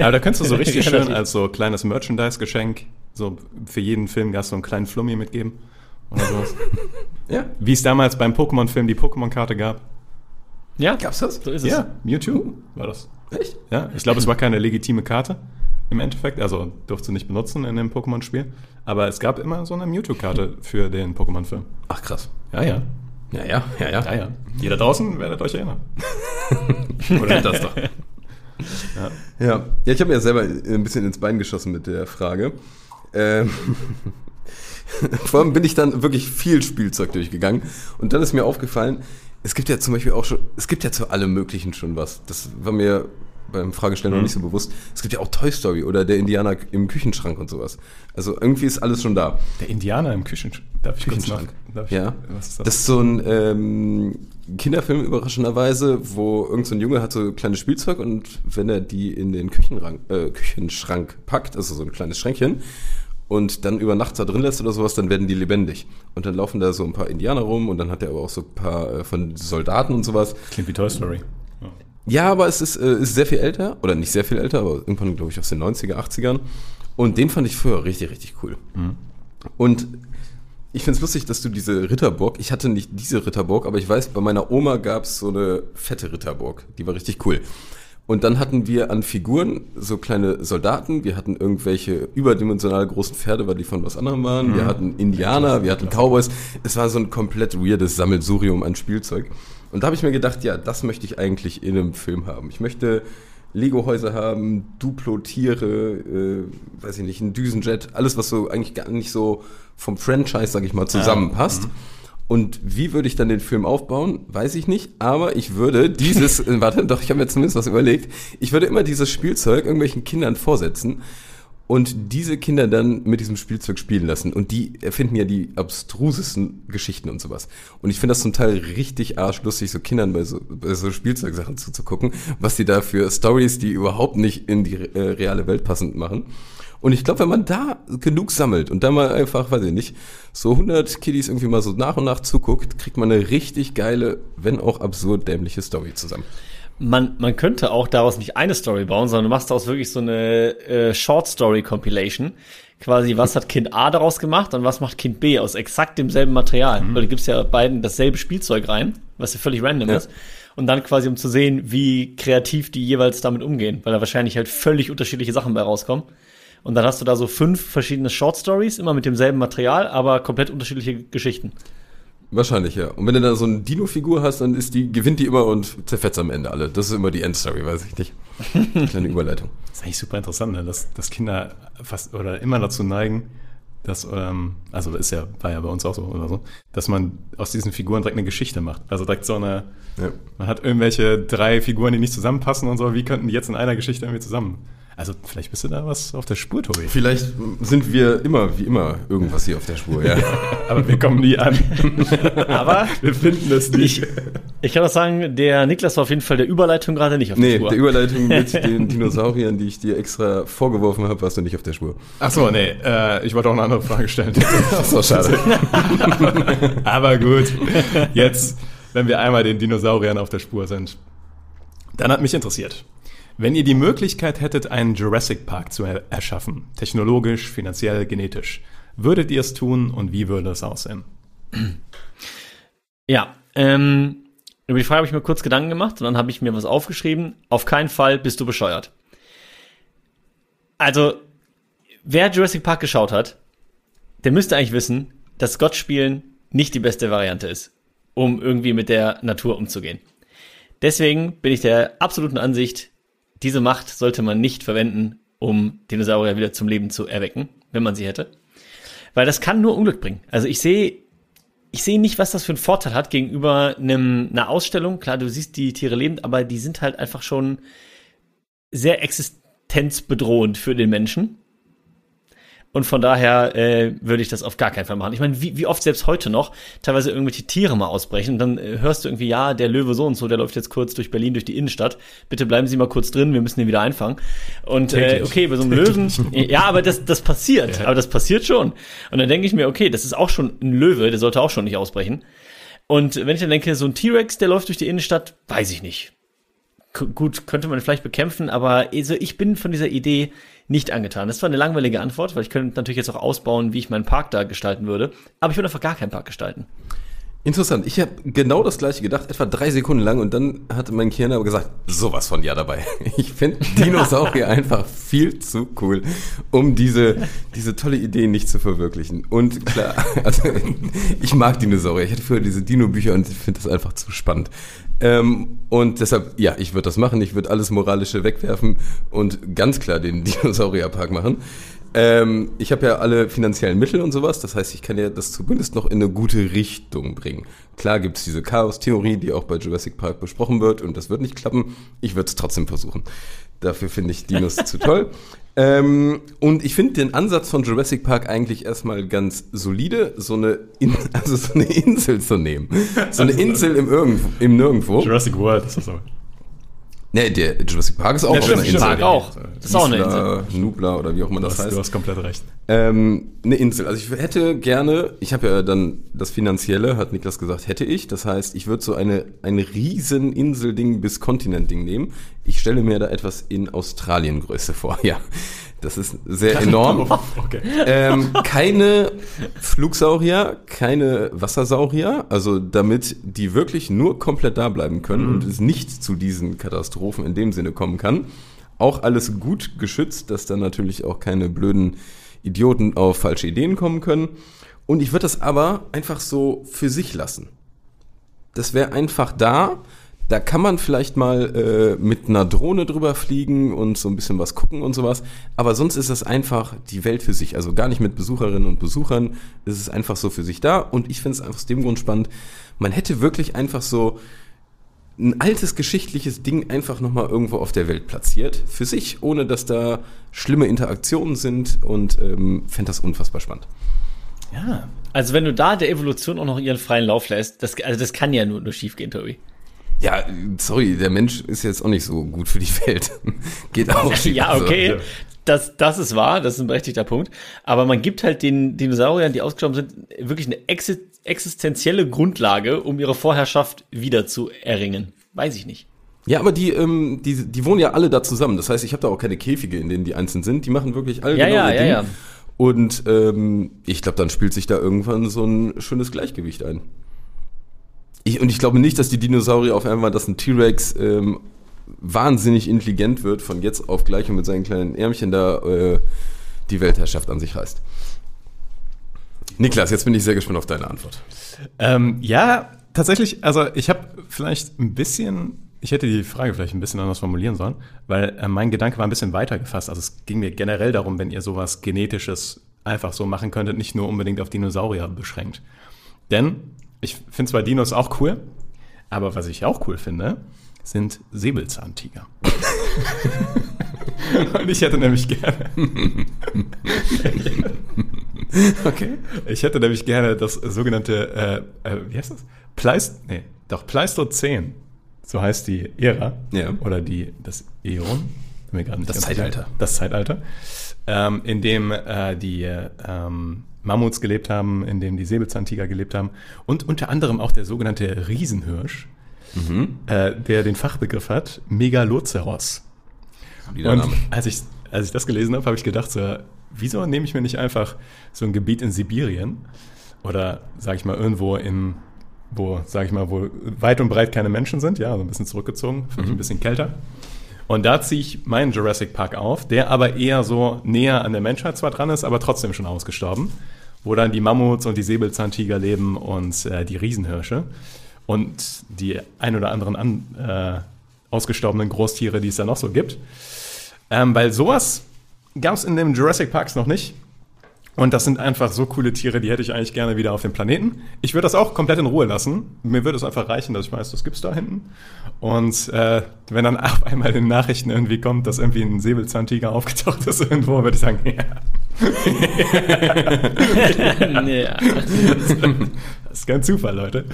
Aber da könntest du so richtig schön als so kleines Merchandise-Geschenk, so für jeden Filmgast so einen kleinen Flummi mitgeben. Oder sowas. Ja. Wie es damals beim Pokémon-Film die Pokémon-Karte gab. Ja, Gab's das? so ist es. Ja, Mewtwo war das. Echt? Ja, ich glaube, es war keine legitime Karte im Endeffekt. Also durfte nicht benutzen in dem Pokémon-Spiel. Aber es gab immer so eine Mewtwo-Karte für den Pokémon-Film. Ach krass. Ja, ja. Ja, ja, ja, ja. Ja, ja. Da draußen werdet euch erinnern. Oder das doch. Ja, ja ich habe mir ja selber ein bisschen ins Bein geschossen mit der Frage. Ähm, vor allem bin ich dann wirklich viel Spielzeug durchgegangen und dann ist mir aufgefallen, es gibt ja zum Beispiel auch schon, es gibt ja zu allem Möglichen schon was. Das war mir beim Fragestellen noch nicht so bewusst. Es gibt ja auch Toy Story oder der Indianer im Küchenschrank und sowas. Also irgendwie ist alles schon da. Der Indianer im Küchenschrank. Darf? Küchenschrank. Darf ich, Ja, Was ist das? das ist so ein ähm, Kinderfilm überraschenderweise, wo irgend so ein Junge hat so kleines Spielzeug und wenn er die in den Küchenschrank, äh, Küchenschrank packt, also so ein kleines Schränkchen, und dann über Nacht da drin lässt oder sowas, dann werden die lebendig. Und dann laufen da so ein paar Indianer rum und dann hat er aber auch so ein paar äh, von Soldaten und sowas. Klingt wie Toy Story. Ja. Ja, aber es ist, äh, ist sehr viel älter, oder nicht sehr viel älter, aber irgendwann, glaube ich, aus den 90er, 80ern. Und den fand ich früher richtig, richtig cool. Und ich finde es lustig, dass du diese Ritterburg, ich hatte nicht diese Ritterburg, aber ich weiß, bei meiner Oma gab es so eine fette Ritterburg, die war richtig cool. Und dann hatten wir an Figuren so kleine Soldaten, wir hatten irgendwelche überdimensional großen Pferde, weil die von was anderem waren, wir hatten Indianer, wir hatten Cowboys. Es war so ein komplett weirdes Sammelsurium an Spielzeug. Und da habe ich mir gedacht, ja, das möchte ich eigentlich in einem Film haben. Ich möchte Lego-Häuser haben, Duplo-Tiere, äh, weiß ich nicht, ein Düsenjet, alles, was so eigentlich gar nicht so vom Franchise, sag ich mal, zusammenpasst. Und wie würde ich dann den Film aufbauen? Weiß ich nicht, aber ich würde dieses, äh, warte, doch, ich habe mir zumindest was überlegt, ich würde immer dieses Spielzeug irgendwelchen Kindern vorsetzen und diese Kinder dann mit diesem Spielzeug spielen lassen. Und die erfinden ja die abstrusesten Geschichten und sowas. Und ich finde das zum Teil richtig arschlustig, so Kindern bei so, bei so Spielzeugsachen zuzugucken, was die da für Stories, die überhaupt nicht in die äh, reale Welt passend machen. Und ich glaube, wenn man da genug sammelt und da mal einfach, weiß ich nicht, so 100 Kiddies irgendwie mal so nach und nach zuguckt, kriegt man eine richtig geile, wenn auch absurd dämliche Story zusammen. Man, man könnte auch daraus nicht eine Story bauen, sondern du machst daraus wirklich so eine äh, Short Story Compilation. Quasi, was hat Kind A daraus gemacht und was macht Kind B aus exakt demselben Material? Weil du gibst ja beiden dasselbe Spielzeug rein, was ja völlig random Ja. ist. Und dann quasi, um zu sehen, wie kreativ die jeweils damit umgehen, weil da wahrscheinlich halt völlig unterschiedliche Sachen bei rauskommen. Und dann hast du da so fünf verschiedene Short Stories, immer mit demselben Material, aber komplett unterschiedliche Geschichten. Wahrscheinlich, ja. Und wenn du da so eine Dino-Figur hast, dann ist die, gewinnt die immer und zerfetzt am Ende alle. Das ist immer die Endstory, weiß ich nicht. Kleine Überleitung. Das ist eigentlich super interessant, ne? dass, dass Kinder fast oder immer dazu neigen, dass, ähm, also das ist ja, war ja bei uns auch so oder so, dass man aus diesen Figuren direkt eine Geschichte macht. Also direkt so eine, Ja. man hat irgendwelche drei Figuren, die nicht zusammenpassen und so, wie könnten die jetzt in einer Geschichte irgendwie zusammen? Also vielleicht bist du da was auf der Spur, Tobi. Vielleicht sind wir immer, wie immer, irgendwas hier auf der Spur, ja. Aber wir kommen nie an. Aber wir finden es nicht. ich, ich kann auch sagen, der Niklas war auf jeden Fall der Überleitung gerade nicht auf Nee, der Spur. der Überleitung mit den Dinosauriern, die ich dir extra vorgeworfen habe, warst du nicht auf der Spur. Ach so, nee, äh, ich wollte auch eine andere Frage stellen. Ach so, schade. Aber gut, jetzt, wenn wir einmal den Dinosauriern auf der Spur sind, dann hat mich interessiert. Wenn ihr die Möglichkeit hättet, einen Jurassic Park zu er erschaffen, technologisch, finanziell, genetisch, würdet ihr es tun und wie würde es aussehen? Ja, ähm, über die Frage habe ich mir kurz Gedanken gemacht und dann habe ich mir was aufgeschrieben. Auf keinen Fall bist du bescheuert. Also, wer Jurassic Park geschaut hat, der müsste eigentlich wissen, dass Gott spielen nicht die beste Variante ist, um irgendwie mit der Natur umzugehen. Deswegen bin ich der absoluten Ansicht, diese Macht sollte man nicht verwenden, um Dinosaurier wieder zum Leben zu erwecken, wenn man sie hätte. Weil das kann nur Unglück bringen. Also ich sehe ich sehe nicht, was das für einen Vorteil hat gegenüber einem, einer Ausstellung. Klar, du siehst die Tiere lebend, aber die sind halt einfach schon sehr existenzbedrohend für den Menschen. Und von daher äh, würde ich das auf gar keinen Fall machen. Ich meine, wie, wie oft selbst heute noch teilweise irgendwelche Tiere mal ausbrechen und dann äh, hörst du irgendwie, ja, der Löwe so und so, der läuft jetzt kurz durch Berlin, durch die Innenstadt. Bitte bleiben Sie mal kurz drin, wir müssen den wieder einfangen. Und äh, okay, bei so einem Löwen, ja, aber das, das passiert, Ja. aber das passiert schon. Und dann denke ich mir, okay, das ist auch schon ein Löwe, der sollte auch schon nicht ausbrechen. Und wenn ich dann denke, so ein T-Rex, der läuft durch die Innenstadt, weiß ich nicht. Gut, könnte man vielleicht bekämpfen, aber also ich bin von dieser Idee nicht angetan. Das war eine langweilige Antwort, weil ich könnte natürlich jetzt auch ausbauen, wie ich meinen Park da gestalten würde. Aber ich würde einfach gar keinen Park gestalten. Interessant. Ich habe genau das gleiche gedacht, etwa drei Sekunden lang, und dann hat mein Gehirn aber gesagt, sowas von ja dabei. Ich finde Dinosaurier einfach viel zu cool, um diese, diese tolle Idee nicht zu verwirklichen. Und klar, also ich mag Dinosaurier. Ich hatte früher diese Dino-Bücher und ich finde das einfach zu spannend. Ähm, und deshalb, ja, ich würde das machen. Ich würde alles Moralische wegwerfen und ganz klar den Dinosaurierpark machen. Ähm, ich habe ja alle finanziellen Mittel und sowas, das heißt, ich kann ja das zumindest noch in eine gute Richtung bringen. Klar gibt es diese Chaos-Theorie, die auch bei Jurassic Park besprochen wird und das wird nicht klappen. Ich würde es trotzdem versuchen. Dafür finde ich Dinos zu toll. Ähm, und ich finde den Ansatz von Jurassic Park eigentlich erstmal ganz solide, so eine, In also so eine Insel zu nehmen. So eine Insel im, Irgendwo, im Nirgendwo. Jurassic World ist das so. Nee, der Jurassic Park ist auch Ja, auf stimmt, einer. Insel. Park auch. Das ist auch eine Insel. Nubla oder wie auch immer Du das hast, heißt. du hast komplett recht. Ähm, eine Insel. Also ich hätte gerne, ich habe ja dann das Finanzielle, hat Niklas gesagt, hätte ich. Das heißt, ich würde so eine, ein riesen Inselding bis Kontinentding nehmen. Ich stelle mir da etwas in Australiengröße vor. Ja, das ist sehr enorm. Okay. ähm, keine Flugsaurier, keine Wassersaurier, also damit die wirklich nur komplett da bleiben können und es nicht zu diesen Katastrophen in dem Sinne kommen kann. Auch alles gut geschützt, dass dann natürlich auch keine blöden Idioten auf falsche Ideen kommen können. Und ich würde das aber einfach so für sich lassen. Das wäre einfach da. Da kann man vielleicht mal äh, mit einer Drohne drüber fliegen und so ein bisschen was gucken und sowas. Aber sonst ist es einfach die Welt für sich. Also gar nicht mit Besucherinnen und Besuchern. Es ist einfach so für sich da. Und ich finde es einfach aus dem Grund spannend. Man hätte wirklich einfach so ein altes geschichtliches Ding einfach nochmal irgendwo auf der Welt platziert. Für sich, ohne dass da schlimme Interaktionen sind. Und ähm, fände das unfassbar spannend. Ja. Also wenn du da der Evolution auch noch ihren freien Lauf lässt, das, also das kann ja nur, nur schief gehen, Tobi. Ja, sorry, der Mensch ist jetzt auch nicht so gut für die Welt. Geht auch. schief. Ja, Also, okay. ja. Das, das ist wahr, das ist ein berechtigter Punkt. Aber man gibt halt den Dinosauriern, die ausgestorben sind, wirklich eine exi- existenzielle Grundlage, um ihre Vorherrschaft wieder zu erringen. Weiß ich nicht. Ja, aber die, ähm, die, die wohnen ja alle da zusammen. Das heißt, ich habe da auch keine Käfige, in denen die einzeln sind. Die machen wirklich alle Ja, genau ja, ihr ja, Ding. ja. Und ähm, ich glaube, dann spielt sich da irgendwann so ein schönes Gleichgewicht ein. Ich, und ich glaube nicht, dass die Dinosaurier auf einmal, dass ein T-Rex ähm, wahnsinnig intelligent wird, von jetzt auf gleich und mit seinen kleinen Ärmchen da äh, die Weltherrschaft an sich reißt. Niklas, jetzt bin ich sehr gespannt auf deine Antwort. Ähm, ja, tatsächlich, also ich habe vielleicht ein bisschen, ich hätte die Frage vielleicht ein bisschen anders formulieren sollen, weil äh, mein Gedanke war ein bisschen weiter gefasst. Also es ging mir generell darum, wenn ihr sowas Genetisches einfach so machen könntet, nicht nur unbedingt auf Dinosaurier beschränkt. Denn ich finde zwar Dinos auch cool, aber was ich auch cool finde, sind Säbelzahntiger. Und ich hätte nämlich gerne. Okay. Ich hätte nämlich gerne das sogenannte, äh, äh, wie heißt das? Pleist, nee, doch Pleistozän. So heißt die Ära. Ja. Oder die, das Äon. Das Zeitalter. sicher. Das Zeitalter. Ähm, in dem äh, die ähm, Mammuts gelebt haben, in dem die Säbelzahntiger gelebt haben und unter anderem auch der sogenannte Riesenhirsch, Mhm. äh, der den Fachbegriff hat, Megaloceros. Wieder Und als ich, als ich das gelesen habe, habe ich gedacht, so, wieso nehme ich mir nicht einfach so ein Gebiet in Sibirien oder, sage ich mal, irgendwo in, wo, sage ich mal, wo weit und breit keine Menschen sind, ja, so ein bisschen zurückgezogen, vielleicht ein bisschen kälter. Und da ziehe ich meinen Jurassic Park auf, der aber eher so näher an der Menschheit zwar dran ist, aber trotzdem schon ausgestorben, wo dann die Mammuts und die Säbelzahntiger leben und äh, die Riesenhirsche. und die ein oder anderen an, äh, ausgestorbenen Großtiere, die es da noch so gibt. Ähm, weil sowas gab es in dem Jurassic Parks noch nicht. Und das sind einfach so coole Tiere, die hätte ich eigentlich gerne wieder auf dem Planeten. Ich würde das auch komplett in Ruhe lassen. Mir würde es einfach reichen, dass ich weiß, das gibt's da hinten. Und äh, wenn dann auf einmal in den Nachrichten irgendwie kommt, dass irgendwie ein Säbelzahntiger aufgetaucht ist irgendwo, würde ich sagen, ja. ja. Das ist kein Zufall, Leute.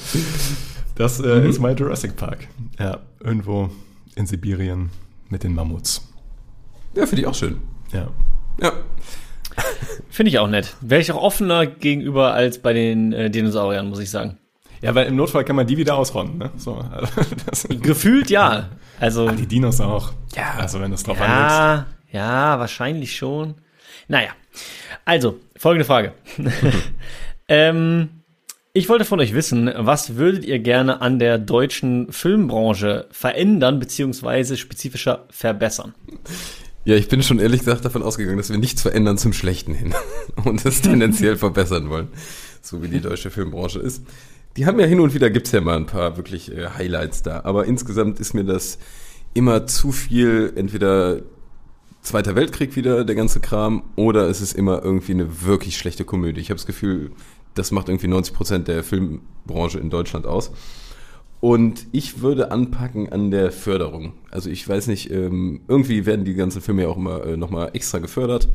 Das äh, Mhm. ist mein Jurassic Park. Ja, irgendwo in Sibirien mit den Mammuts. Ja, finde ich auch schön. Ja. Ja. Finde ich auch nett. Wäre ich auch offener gegenüber als bei den äh, Dinosauriern, muss ich sagen. Ja, weil im Notfall kann man die wieder ausrotten, ne? So, also, das, Gefühlt ja. Also, die Dinos auch. Ja. Also wenn es drauf anlegst. ja, ja, wahrscheinlich schon. Naja. Also, folgende Frage. ähm, ich wollte von euch wissen, was würdet ihr gerne an der deutschen Filmbranche verändern, beziehungsweise spezifischer verbessern? Ja, ich bin schon ehrlich gesagt davon ausgegangen, dass wir nichts verändern zum Schlechten hin und es tendenziell verbessern wollen, so wie die deutsche Filmbranche ist. Die haben ja hin und wieder, gibt's ja mal ein paar wirklich äh, Highlights da, aber insgesamt ist mir das immer zu viel, entweder Zweiter Weltkrieg wieder, der ganze Kram, oder es ist immer irgendwie eine wirklich schlechte Komödie. Ich habe das Gefühl, das macht irgendwie 90 Prozent der Filmbranche in Deutschland aus. Und ich würde anpacken an der Förderung. Also ich weiß nicht, ähm, irgendwie werden die ganzen Filme ja auch immer äh, nochmal extra gefördert.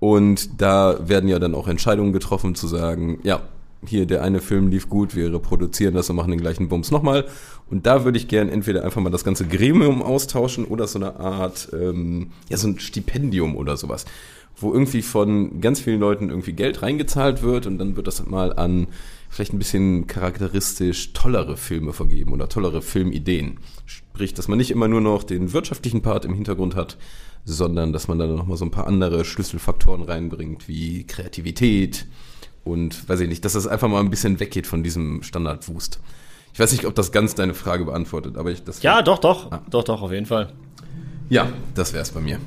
Und da werden ja dann auch Entscheidungen getroffen zu sagen, ja, hier der eine Film lief gut, wir reproduzieren das und machen den gleichen Bums nochmal. Und da würde ich gern entweder einfach mal das ganze Gremium austauschen oder so eine Art, ähm, ja, so ein Stipendium oder sowas, wo irgendwie von ganz vielen Leuten irgendwie Geld reingezahlt wird und dann wird das mal an vielleicht ein bisschen charakteristisch tollere Filme vergeben oder tollere Filmideen. Sprich, dass man nicht immer nur noch den wirtschaftlichen Part im Hintergrund hat, sondern dass man dann noch mal so ein paar andere Schlüsselfaktoren reinbringt, wie Kreativität und weiß ich nicht, dass das einfach mal ein bisschen weggeht von diesem Standardwust. Ich weiß nicht, ob das ganz deine Frage beantwortet, aber ich das Ja, doch, doch. Doch, doch, auf jeden Fall. ja, das wär's bei mir.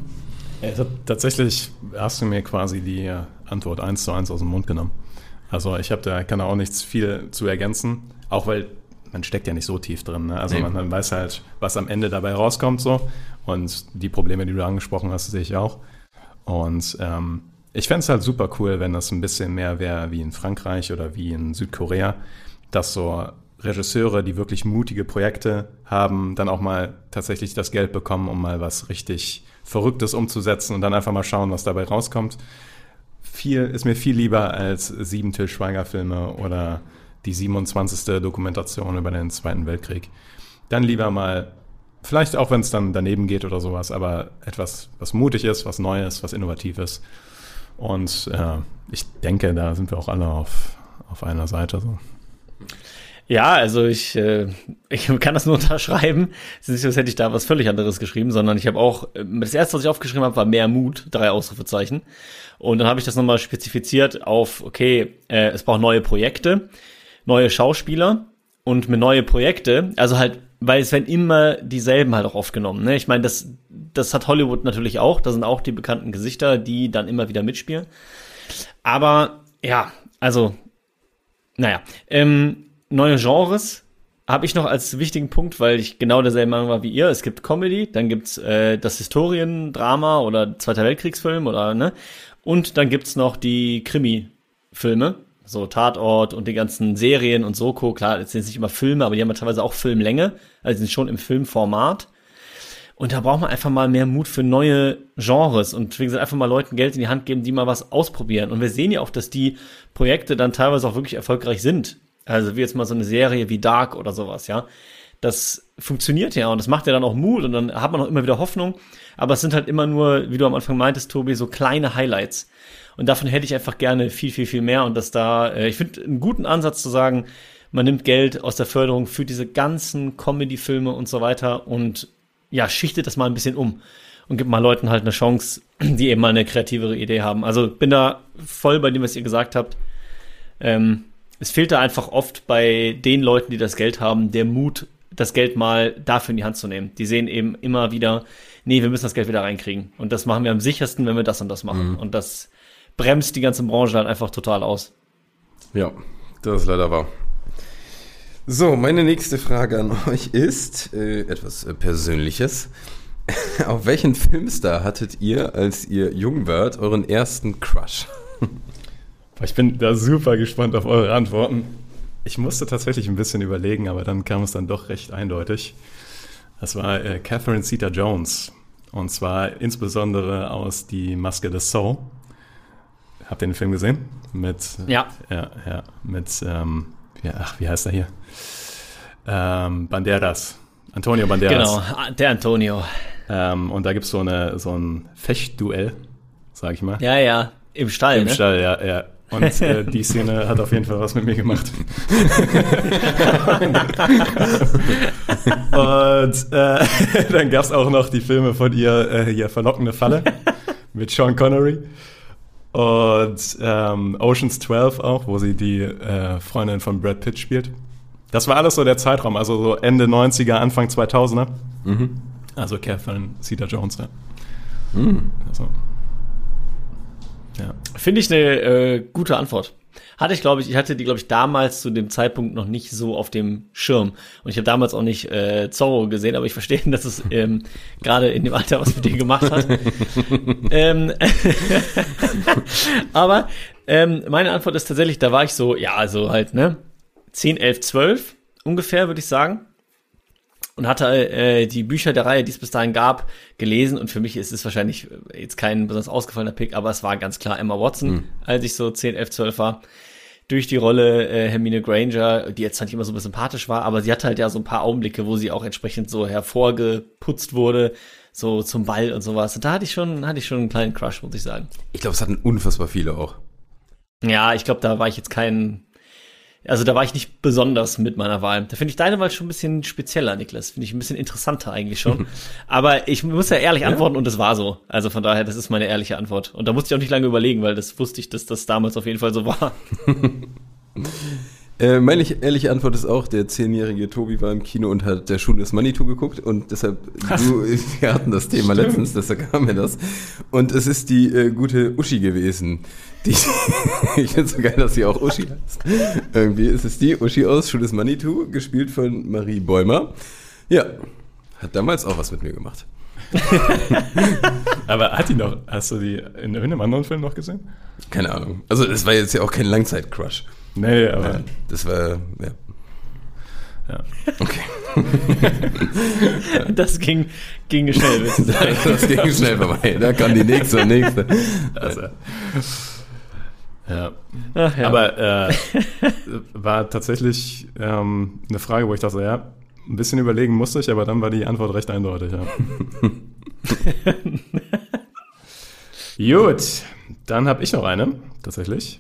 Also, tatsächlich hast du mir quasi die äh, Antwort eins zu eins aus dem Mund genommen. Also ich habe da kann da auch nichts viel zu ergänzen, auch weil man steckt ja nicht so tief drin. Ne? Also Nee. man, man weiß halt, was am Ende dabei rauskommt so und die Probleme, die du angesprochen hast, sehe ich auch. Und ähm, ich fände es halt super cool, wenn das ein bisschen mehr wäre wie in Frankreich oder wie in Südkorea, dass so Regisseure, die wirklich mutige Projekte haben, dann auch mal tatsächlich das Geld bekommen, um mal was richtig Verrücktes umzusetzen und dann einfach mal schauen, was dabei rauskommt. Viel ist mir viel lieber als sieben Till Schweiger-Filme oder die 27. Dokumentation über den Zweiten Weltkrieg. Dann lieber mal, vielleicht auch wenn es dann daneben geht oder sowas, aber etwas, was mutig ist, was Neues, was Innovatives. Und äh, ich denke, da sind wir auch alle auf, auf einer Seite. So. Ja, also ich, äh, ich kann das nur unterschreiben. Es ist nicht so, als hätte ich da was völlig anderes geschrieben, sondern ich habe auch, äh, das erste, was ich aufgeschrieben habe, war mehr Mut, drei Ausrufezeichen. Und dann habe ich das nochmal spezifiziert auf, okay, äh, es braucht neue Projekte, neue Schauspieler und mit neue Projekte, also halt, weil es werden immer dieselben halt auch aufgenommen. Ne? Ich meine, das, das hat Hollywood natürlich auch, da sind auch die bekannten Gesichter, die dann immer wieder mitspielen. Aber ja, also naja, ähm, neue Genres habe ich noch als wichtigen Punkt, weil ich genau derselben Meinung war wie ihr. Es gibt Comedy, dann gibt's äh, das Historiendrama oder Zweiter Weltkriegsfilm oder ne, und dann gibt's noch die Krimi-Filme, so Tatort und die ganzen Serien und Soko. Klar, das sind nicht immer Filme, aber die haben ja teilweise auch Filmlänge, also sind schon im Filmformat. Und da braucht man einfach mal mehr Mut für neue Genres und wie gesagt, einfach mal Leuten Geld in die Hand geben, die mal was ausprobieren. Und wir sehen ja auch, dass die Projekte dann teilweise auch wirklich erfolgreich sind. Also wie jetzt mal so eine Serie wie Dark oder sowas, ja. Das funktioniert ja und das macht ja dann auch Mut und dann hat man auch immer wieder Hoffnung. Aber es sind halt immer nur, wie du am Anfang meintest, Tobi, so kleine Highlights. Und davon hätte ich einfach gerne viel, viel, viel mehr. Und dass da, äh, ich finde einen guten Ansatz zu sagen, man nimmt Geld aus der Förderung für diese ganzen Comedy-Filme und so weiter und ja, schichtet das mal ein bisschen um und gibt mal Leuten halt eine Chance, die eben mal eine kreativere Idee haben. Also bin da voll bei dem, was ihr gesagt habt. Ähm, es fehlt da einfach oft bei den Leuten, die das Geld haben, der Mut, das Geld mal dafür in die Hand zu nehmen. Die sehen eben immer wieder, nee, wir müssen das Geld wieder reinkriegen. Und das machen wir am sichersten, wenn wir das und das machen. Und das bremst die ganze Branche halt einfach total aus. Ja, das ist leider wahr. So, meine nächste Frage an euch ist äh, etwas äh, Persönliches. Auf welchen Filmstar hattet ihr, als ihr jung wart, euren ersten Crush? Ich bin da super gespannt auf eure Antworten. Ich musste tatsächlich ein bisschen überlegen, aber dann kam es dann doch recht eindeutig. Das war äh, Catherine Zeta-Jones. Und zwar insbesondere aus Die Maske des Soul. Habt ihr den Film gesehen? Mit, Ja. Ja, ja. Mit, ähm, ja, ach, wie heißt er hier? Ähm, Banderas. Antonio Banderas. Genau, der Antonio. Ähm, und da gibt so es so ein Fechtduell, sag ich mal. Ja, ja, im Stall, Im ne? Stall, ja, ja. Und äh, die Szene hat auf jeden Fall was mit mir gemacht. Und äh, dann gab es auch noch die Filme von ihr, äh, hier Verlockende Falle mit Sean Connery. Und ähm, Oceans 12 auch, wo sie die äh, Freundin von Brad Pitt spielt. Das war alles so der Zeitraum, also so Ende 90er, Anfang 2000er. Also Catherine Zeta-Jones, ja. Also, ja. Finde ich eine äh, gute Antwort. Hatte ich, glaube ich, ich hatte die, glaube ich, damals zu dem Zeitpunkt noch nicht so auf dem Schirm. Und ich habe damals auch nicht äh, Zorro gesehen, aber ich verstehe, dass es ähm, gerade in dem Alter was mit dir gemacht hat. ähm, aber ähm, meine Antwort ist tatsächlich, da war ich so, ja, also halt, ne, 10, 11, 12 ungefähr, würde ich sagen. Und hatte äh, die Bücher der Reihe, die es bis dahin gab, gelesen. Und für mich ist es wahrscheinlich jetzt kein besonders ausgefallener Pick, aber es war ganz klar Emma Watson, als ich so 10, 11, 12 war. Durch die Rolle äh, Hermine Granger, die jetzt zwar nicht immer so sympathisch war, aber sie hatte halt ja so ein paar Augenblicke, wo sie auch entsprechend so hervorgeputzt wurde, so zum Ball und sowas. Und da hatte ich schon, hatte ich schon einen kleinen Crush, muss ich sagen. Ich glaube, es hatten unfassbar viele auch. Ja, ich glaube, da war ich jetzt kein, also da war ich nicht besonders mit meiner Wahl. Da finde ich deine Wahl schon ein bisschen spezieller, Niklas. Finde ich ein bisschen interessanter eigentlich schon. Aber ich muss ja ehrlich antworten und es war so. Also von daher, das ist meine ehrliche Antwort. Und da musste ich auch nicht lange überlegen, weil das wusste ich, dass das damals auf jeden Fall so war. Äh, meine ich- ehrliche Antwort ist auch, der zehnjährige Tobi war im Kino und hat der Schule des Manitou geguckt und deshalb, du, wir hatten das Thema letztens, deshalb kam mir das. Und es ist die äh, gute Uschi gewesen. Die, ich finde es so geil, dass sie auch Uschi heißt. Irgendwie ist es die Uschi aus Schule des Manitou, gespielt von Marie Bäumer. Ja, hat damals auch was mit mir gemacht. Aber hat die noch, hast du die in irgendeinem anderen Film noch gesehen? Keine Ahnung. Also es war jetzt ja auch kein Langzeit-Crush. Nee, aber Das war, ja. ja. Okay. Das ging, ging schnell. willst du sagen. Das ging schnell vorbei. Da kam die nächste und nächste. Also, ja. Ach, ja. Aber äh, war tatsächlich ähm, eine Frage, wo ich dachte, ja, ein bisschen überlegen musste ich, aber dann war die Antwort recht eindeutig. Ja. Gut, dann habe ich noch eine, tatsächlich.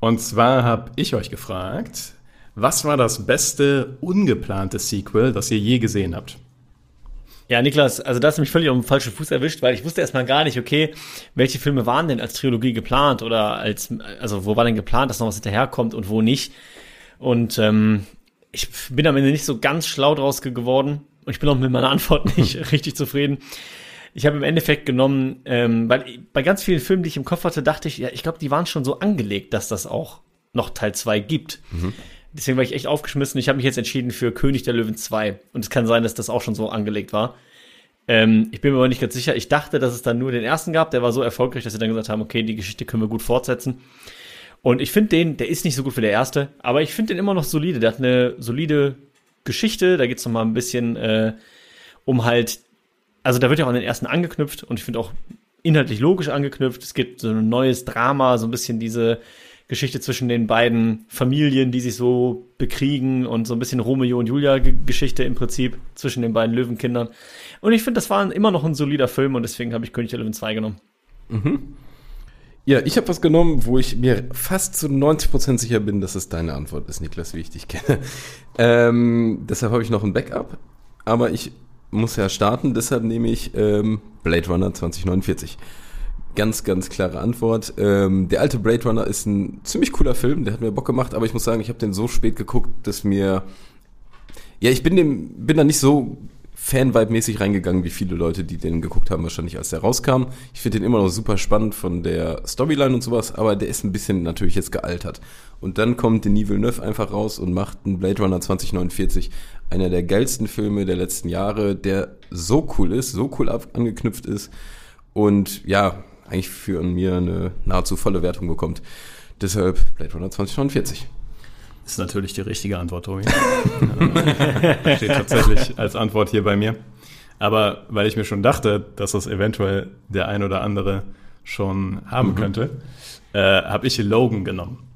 Und zwar habe ich euch gefragt, was war das beste ungeplante Sequel, das ihr je gesehen habt? Ja, Niklas, also da hast du mich völlig auf dem falschen Fuß erwischt, weil ich wusste erstmal gar nicht, okay, welche Filme waren denn als Trilogie geplant oder als, also wo war denn geplant, dass noch was hinterherkommt und wo nicht. Und ähm, ich bin am Ende nicht so ganz schlau draus ge- geworden und ich bin auch mit meiner Antwort nicht richtig zufrieden. Ich habe im Endeffekt genommen, ähm, weil bei ganz vielen Filmen, die ich im Kopf hatte, dachte ich, ja, ich glaube, die waren schon so angelegt, dass das auch noch Teil 2 gibt. Deswegen war ich echt aufgeschmissen. Ich habe mich jetzt entschieden für König der Löwen 2. Und es kann sein, dass das auch schon so angelegt war. Ähm, ich bin mir aber nicht ganz sicher. Ich dachte, dass es dann nur den ersten gab. Der war so erfolgreich, dass sie dann gesagt haben, okay, die Geschichte können wir gut fortsetzen. Und ich finde den, der ist nicht so gut wie der erste, aber ich finde den immer noch solide. Der hat eine solide Geschichte. Da geht's noch mal ein bisschen äh, um halt, also da wird ja auch an den ersten angeknüpft und ich finde auch inhaltlich logisch angeknüpft. Es gibt so ein neues Drama, so ein bisschen diese Geschichte zwischen den beiden Familien, die sich so bekriegen und so ein bisschen Romeo und Julia Geschichte im Prinzip zwischen den beiden Löwenkindern. Und ich finde, das war immer noch ein solider Film und deswegen habe ich König der Löwen 2 genommen. Ja, ich habe was genommen, wo ich mir fast zu 90% sicher bin, dass es deine Antwort ist, Niklas, wie ich dich kenne. Ähm, deshalb habe ich noch ein Backup, aber ich muss ja starten, deshalb nehme ich ähm, Blade Runner 2049. Ganz, ganz klare Antwort. Ähm, der alte Blade Runner ist ein ziemlich cooler Film, der hat mir Bock gemacht, aber ich muss sagen, ich habe den so spät geguckt, dass mir ja, ich bin dem, bin da nicht so Fan-Vibe-mäßig reingegangen, wie viele Leute, die den geguckt haben, wahrscheinlich als der rauskam. Ich finde den immer noch super spannend von der Storyline und sowas, aber der ist ein bisschen natürlich jetzt gealtert. Und dann kommt Denis Villeneuve einfach raus und macht einen Blade Runner 2049, einer der geilsten Filme der letzten Jahre, der so cool ist, so cool angeknüpft ist und ja, eigentlich für mir eine nahezu volle Wertung bekommt. Deshalb Blade Runner 2049. Ist natürlich die richtige Antwort, Tobi. Ja, Steht tatsächlich als Antwort hier bei mir. Aber weil ich mir schon dachte, dass das eventuell der ein oder andere schon haben könnte, äh, habe ich Logan genommen.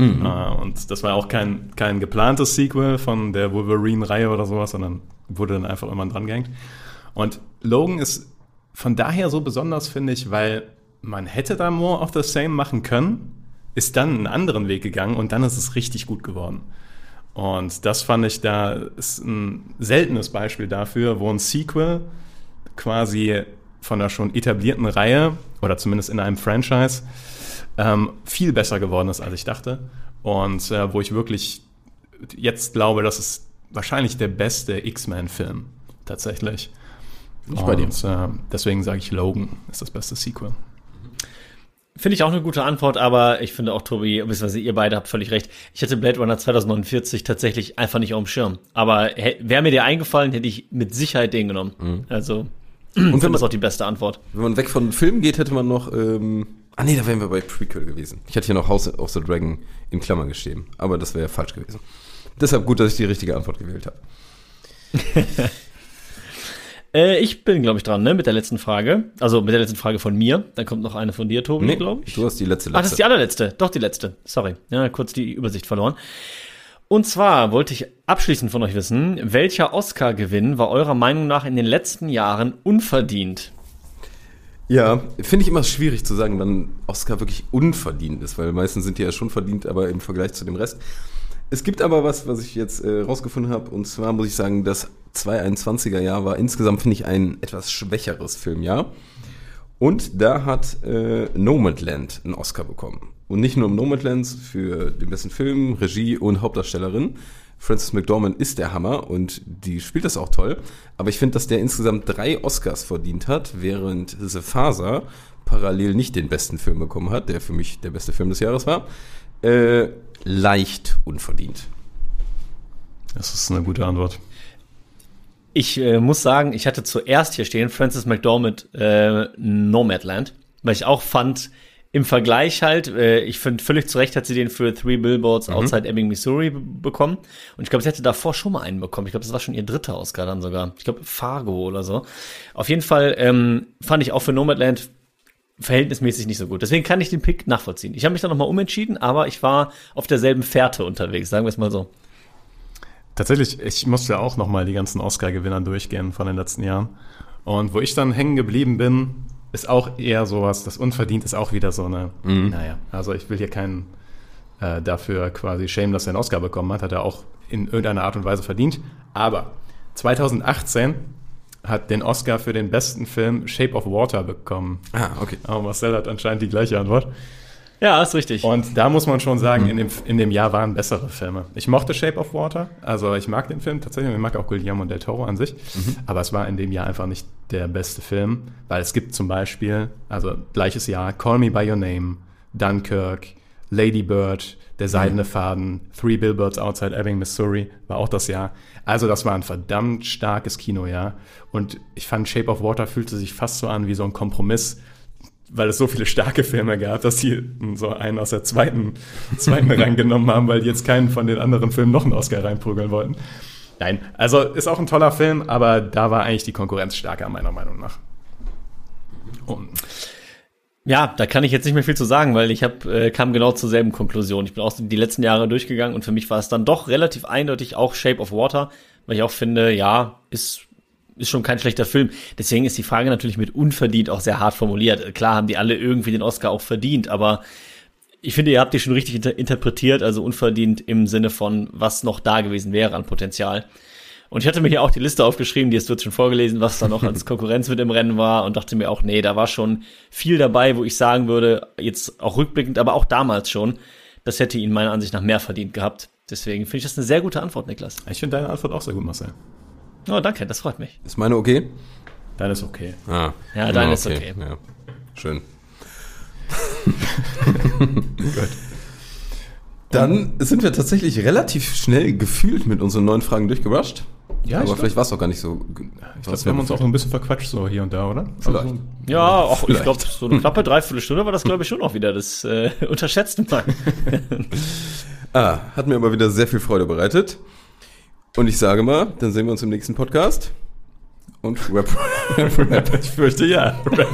Äh, und das war auch kein, kein geplantes Sequel von der Wolverine-Reihe oder sowas, sondern wurde dann einfach immer dran gehängt. Und Logan ist von daher so besonders, finde ich, weil man hätte da more of the same machen können, ist dann einen anderen Weg gegangen und dann ist es richtig gut geworden. Und das fand ich da ist ein seltenes Beispiel dafür, wo ein Sequel quasi von einer schon etablierten Reihe oder zumindest in einem Franchise ähm, viel besser geworden ist, als ich dachte. Und äh, wo ich wirklich jetzt glaube, das ist wahrscheinlich der beste X-Men-Film tatsächlich. Ich bei dir. Äh, deswegen sage ich, Logan ist das beste Sequel. Finde ich auch eine gute Antwort, aber ich finde auch, Tobi, beziehungsweise ihr beide habt völlig recht. Ich hätte Blade Runner 2049 tatsächlich einfach nicht auf dem Schirm. Aber wäre mir der eingefallen, hätte ich mit Sicherheit den genommen. Also, Und wenn das ist man, auch die beste Antwort. wenn man weg von Filmen geht, hätte man noch, ähm, ah nee, da wären wir bei Prequel gewesen. Ich hatte hier noch House of the Dragon in Klammern geschrieben, aber das wäre falsch gewesen. Deshalb gut, dass ich die richtige Antwort gewählt habe. Äh, ich bin, glaube ich, dran, ne, mit der letzten Frage. Also mit der letzten Frage von mir. Dann kommt noch eine von dir, Tobi, glaube ich. du hast die letzte Ach, das ist die allerletzte. Doch, die letzte. Sorry. Ja, kurz die Übersicht verloren. Und zwar wollte ich abschließend von euch wissen, welcher Oscar-Gewinn war eurer Meinung nach in den letzten Jahren unverdient? Ja, finde ich immer schwierig zu sagen, wann Oscar wirklich unverdient ist, weil meistens sind die ja schon verdient, aber im Vergleich zu dem Rest. Es gibt aber was, was ich jetzt äh, rausgefunden habe, und zwar muss ich sagen, das 2021er Jahr war insgesamt, finde ich, ein etwas schwächeres Filmjahr. Und da hat äh, Nomadland einen Oscar bekommen. Und nicht nur im Nomadland für den besten Film, Regie und Hauptdarstellerin. Frances McDormand ist der Hammer und die spielt das auch toll. Aber ich finde, dass der insgesamt drei Oscars verdient hat, während The Faser parallel nicht den besten Film bekommen hat, der für mich der beste Film des Jahres war. Äh, leicht unverdient. Das ist eine gute Antwort. Ich äh, muss sagen, ich hatte zuerst hier stehen Francis McDormand äh, Nomadland, weil ich auch fand, im Vergleich halt, äh, ich finde völlig zu Recht hat sie den für Three Billboards Outside Ebbing, Missouri bekommen. Und ich glaube, sie hätte davor schon mal einen bekommen. Ich glaube, das war schon ihr dritter Oscar dann sogar. Ich glaube, Fargo oder so. Auf jeden Fall ähm, fand ich auch für Nomadland verhältnismäßig nicht so gut. Deswegen kann ich den Pick nachvollziehen. Ich habe mich dann nochmal umentschieden, aber ich war auf derselben Fährte unterwegs, sagen wir es mal so. Tatsächlich, ich musste ja auch nochmal die ganzen Oscar-Gewinner durchgehen von den letzten Jahren. Und wo ich dann hängen geblieben bin, ist auch eher sowas, das unverdient ist auch wieder so eine, naja, also ich will hier keinen äh, dafür quasi shame, dass er einen Oscar bekommen hat, hat er auch in irgendeiner Art und Weise verdient. Aber 2018 hat den Oscar für den besten Film Shape of Water bekommen. Ah, okay. Aber Marcel hat anscheinend die gleiche Antwort. Ja, ist richtig. Und da muss man schon sagen, in dem, in dem Jahr waren bessere Filme. Ich mochte Shape of Water, also ich mag den Film tatsächlich, und ich mag auch Guillermo del Toro an sich, aber es war in dem Jahr einfach nicht der beste Film, weil es gibt zum Beispiel, also gleiches Jahr, Call Me By Your Name, Dunkirk, Lady Bird, Der Seidene Faden, Three Billboards Outside Ebbing, Missouri, war auch das Jahr. Also das war ein verdammt starkes Kinojahr und ich fand Shape of Water fühlte sich fast so an wie so ein Kompromiss weil es so viele starke Filme gab, dass sie so einen aus der zweiten, zweiten Rang genommen haben, weil die jetzt keinen von den anderen Filmen noch einen Oscar reinprügeln wollten. Nein, also ist auch ein toller Film, aber da war eigentlich die Konkurrenz stärker, meiner Meinung nach. Und Ja, da kann ich jetzt nicht mehr viel zu sagen, weil ich hab, äh, kam genau zur selben Konklusion. Ich bin auch die letzten Jahre durchgegangen und für mich war es dann doch relativ eindeutig auch Shape of Water, weil ich auch finde, ja, ist ist schon kein schlechter Film. Deswegen ist die Frage natürlich mit unverdient auch sehr hart formuliert. Klar haben die alle irgendwie den Oscar auch verdient, aber ich finde, ihr habt die schon richtig inter interpretiert, also unverdient im Sinne von, was noch da gewesen wäre an Potenzial. Und ich hatte mir hier auch die Liste aufgeschrieben, die ist wird schon vorgelesen, was da noch als Konkurrenz mit im Rennen war und dachte mir auch, nee, da war schon viel dabei, wo ich sagen würde, jetzt auch rückblickend, aber auch damals schon, das hätte ihn meiner Ansicht nach mehr verdient gehabt. Deswegen finde ich das eine sehr gute Antwort, Niklas. ich finde deine Antwort auch sehr gut, Marcel. Oh, danke, das freut mich. Ist meine okay? Dann ist okay. Ah. Ja, deine ist okay. Ja. Schön. Gut. Dann sind wir tatsächlich relativ schnell gefühlt mit unseren neuen Fragen durchgerusht. Ja, aber ich vielleicht war es auch gar nicht so. Ich glaube, wir haben uns auch ein bisschen verquatscht so hier und da, oder? Vielleicht. Also, Ja, auch, ich Vielleicht. glaube, so eine knappe Dreiviertelstunde war das, glaube ich, schon auch wieder. Das äh, unterschätzte man. Ah, hat mir aber wieder sehr viel Freude bereitet. Und ich sage mal, dann sehen wir uns im nächsten Podcast. Und Rap, Rap, Rap. ich fürchte ja. Right.